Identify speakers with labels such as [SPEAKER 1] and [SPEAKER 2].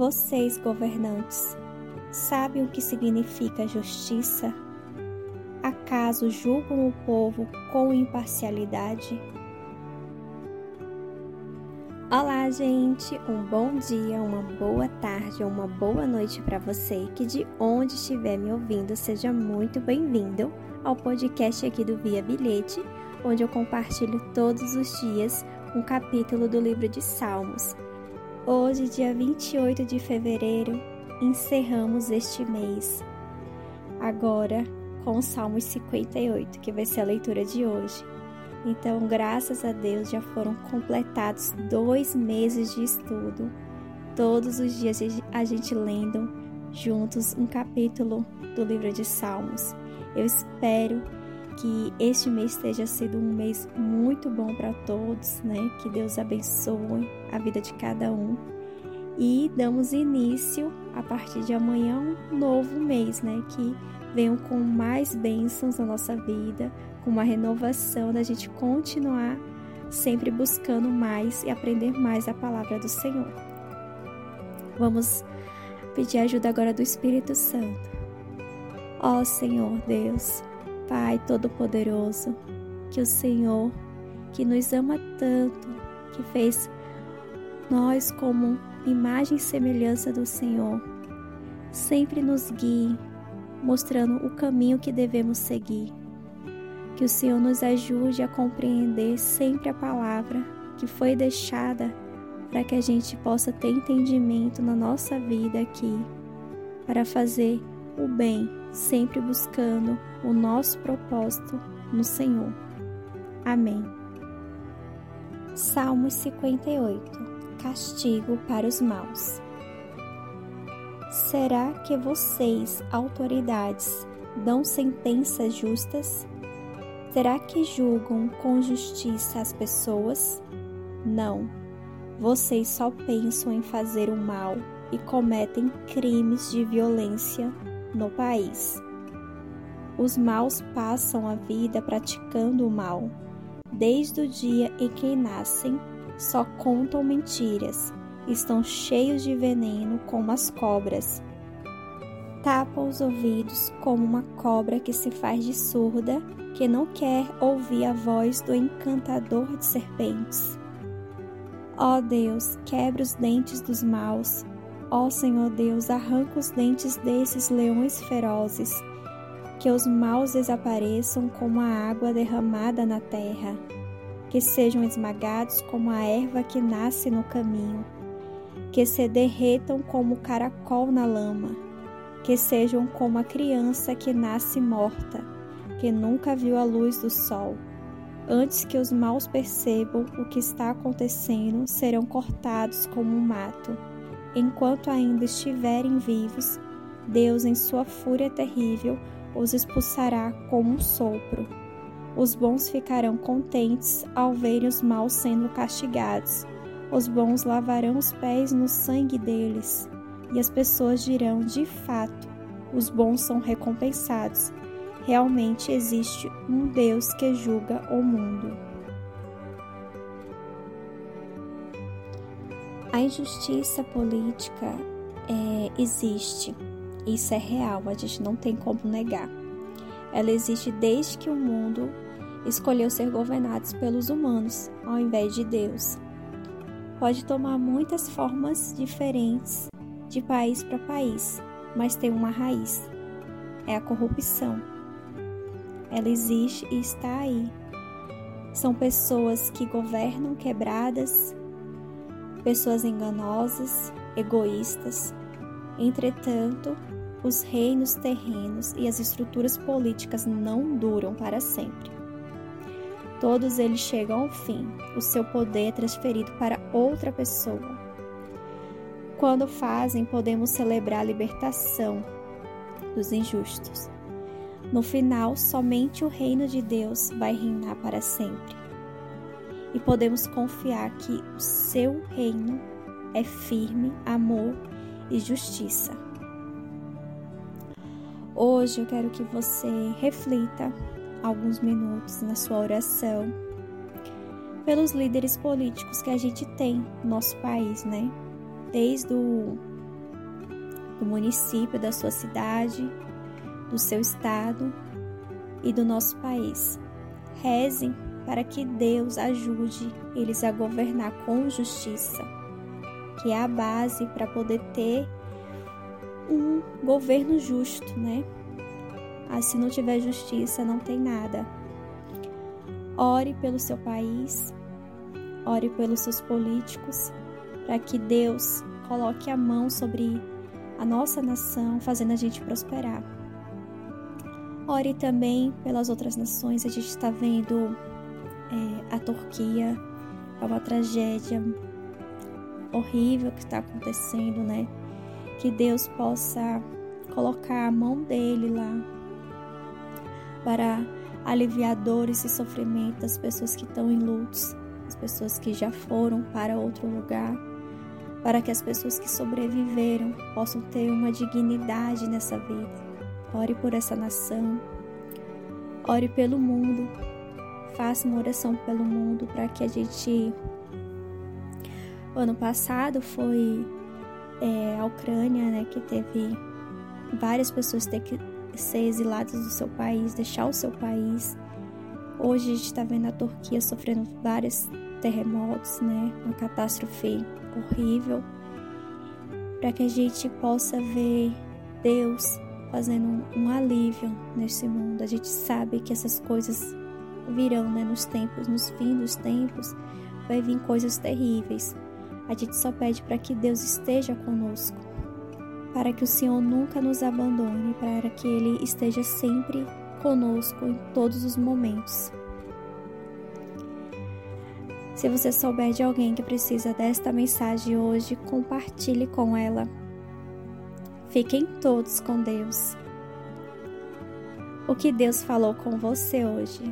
[SPEAKER 1] Vocês, governantes, sabem o que significa justiça? Acaso julgam o povo com imparcialidade? Olá, gente! Um bom dia, uma boa tarde uma boa noite para você que de onde estiver me ouvindo, seja muito bem-vindo ao podcast aqui do Via Bilhete, onde eu compartilho todos os dias um capítulo do livro de Salmos. Hoje, dia 28 de fevereiro, encerramos este mês. Agora, com o Salmo 58, que vai ser a leitura de hoje. Então, graças a Deus, já foram completados dois meses de estudo. Todos os dias a gente lendo juntos um capítulo do livro de Salmos. Eu espero que este mês esteja sido um mês muito bom para todos, né? Que Deus abençoe a vida de cada um. E damos início a partir de amanhã um novo mês, né? Que venham com mais bênçãos na nossa vida, com uma renovação da gente continuar sempre buscando mais e aprender mais a palavra do Senhor. Vamos pedir ajuda agora do Espírito Santo. Ó Senhor Deus, Pai Todo-Poderoso, que o Senhor, que nos ama tanto, que fez nós como imagem e semelhança do Senhor, sempre nos guie, mostrando o caminho que devemos seguir. Que o Senhor nos ajude a compreender sempre a palavra que foi deixada para que a gente possa ter entendimento na nossa vida aqui, para fazer o bem, sempre buscando o nosso propósito no Senhor. Amém. Salmos 58 Castigo para os maus. Será que vocês, autoridades, dão sentenças justas? Será que julgam com justiça as pessoas? Não. Vocês só pensam em fazer o mal e cometem crimes de violência no país. Os maus passam a vida praticando o mal. Desde o dia em que nascem, só contam mentiras, estão cheios de veneno como as cobras. Tapam os ouvidos como uma cobra que se faz de surda que não quer ouvir a voz do encantador de serpentes. Ó oh Deus, quebra os dentes dos maus. Ó Senhor Deus, arranca os dentes desses leões ferozes. Que os maus desapareçam como a água derramada na terra. Que sejam esmagados como a erva que nasce no caminho. Que se derretam como o caracol na lama. Que sejam como a criança que nasce morta que nunca viu a luz do sol. Antes que os maus percebam o que está acontecendo, serão cortados como um mato. Enquanto ainda estiverem vivos, Deus, em sua fúria terrível, os expulsará como um sopro. Os bons ficarão contentes ao verem os maus sendo castigados. Os bons lavarão os pés no sangue deles, e as pessoas dirão: de fato, os bons são recompensados realmente existe um Deus que julga o mundo. A injustiça política é, existe, isso é real, a gente não tem como negar. Ela existe desde que o mundo escolheu ser governado pelos humanos ao invés de Deus. Pode tomar muitas formas diferentes de país para país, mas tem uma raiz: é a corrupção. Ela existe e está aí. São pessoas que governam quebradas, pessoas enganosas, egoístas. Entretanto, os reinos terrenos e as estruturas políticas não duram para sempre. Todos eles chegam ao fim, o seu poder é transferido para outra pessoa. Quando fazem, podemos celebrar a libertação dos injustos. No final, somente o reino de Deus vai reinar para sempre. E podemos confiar que o seu reino é firme, amor e justiça. Hoje eu quero que você reflita alguns minutos na sua oração pelos líderes políticos que a gente tem no nosso país, né? Desde o do município, da sua cidade, do seu estado e do nosso país. Rezem para que Deus ajude eles a governar com justiça, que é a base para poder ter um governo justo, né? Ah, se não tiver justiça, não tem nada. Ore pelo seu país, ore pelos seus políticos, para que Deus coloque a mão sobre a nossa nação, fazendo a gente prosperar. Ore também pelas outras nações. A gente está vendo é, a Turquia, é uma tragédia horrível que está acontecendo, né? Que Deus possa colocar a mão dele lá para aliviar dores e sofrimento das pessoas que estão em lutos, as pessoas que já foram para outro lugar, para que as pessoas que sobreviveram possam ter uma dignidade nessa vida. Ore por essa nação, ore pelo mundo, faça uma oração pelo mundo para que a gente. O ano passado foi é, a Ucrânia, né, que teve várias pessoas ter que ser exiladas do seu país, deixar o seu país. Hoje a gente está vendo a Turquia sofrendo vários terremotos, né, uma catástrofe horrível, para que a gente possa ver Deus fazendo um, um alívio nesse mundo. A gente sabe que essas coisas virão, né, nos tempos, nos fins dos tempos, vai vir coisas terríveis. A gente só pede para que Deus esteja conosco, para que o Senhor nunca nos abandone, para que Ele esteja sempre conosco em todos os momentos. Se você souber de alguém que precisa desta mensagem hoje, compartilhe com ela. Fiquem todos com Deus. O que Deus falou com você hoje?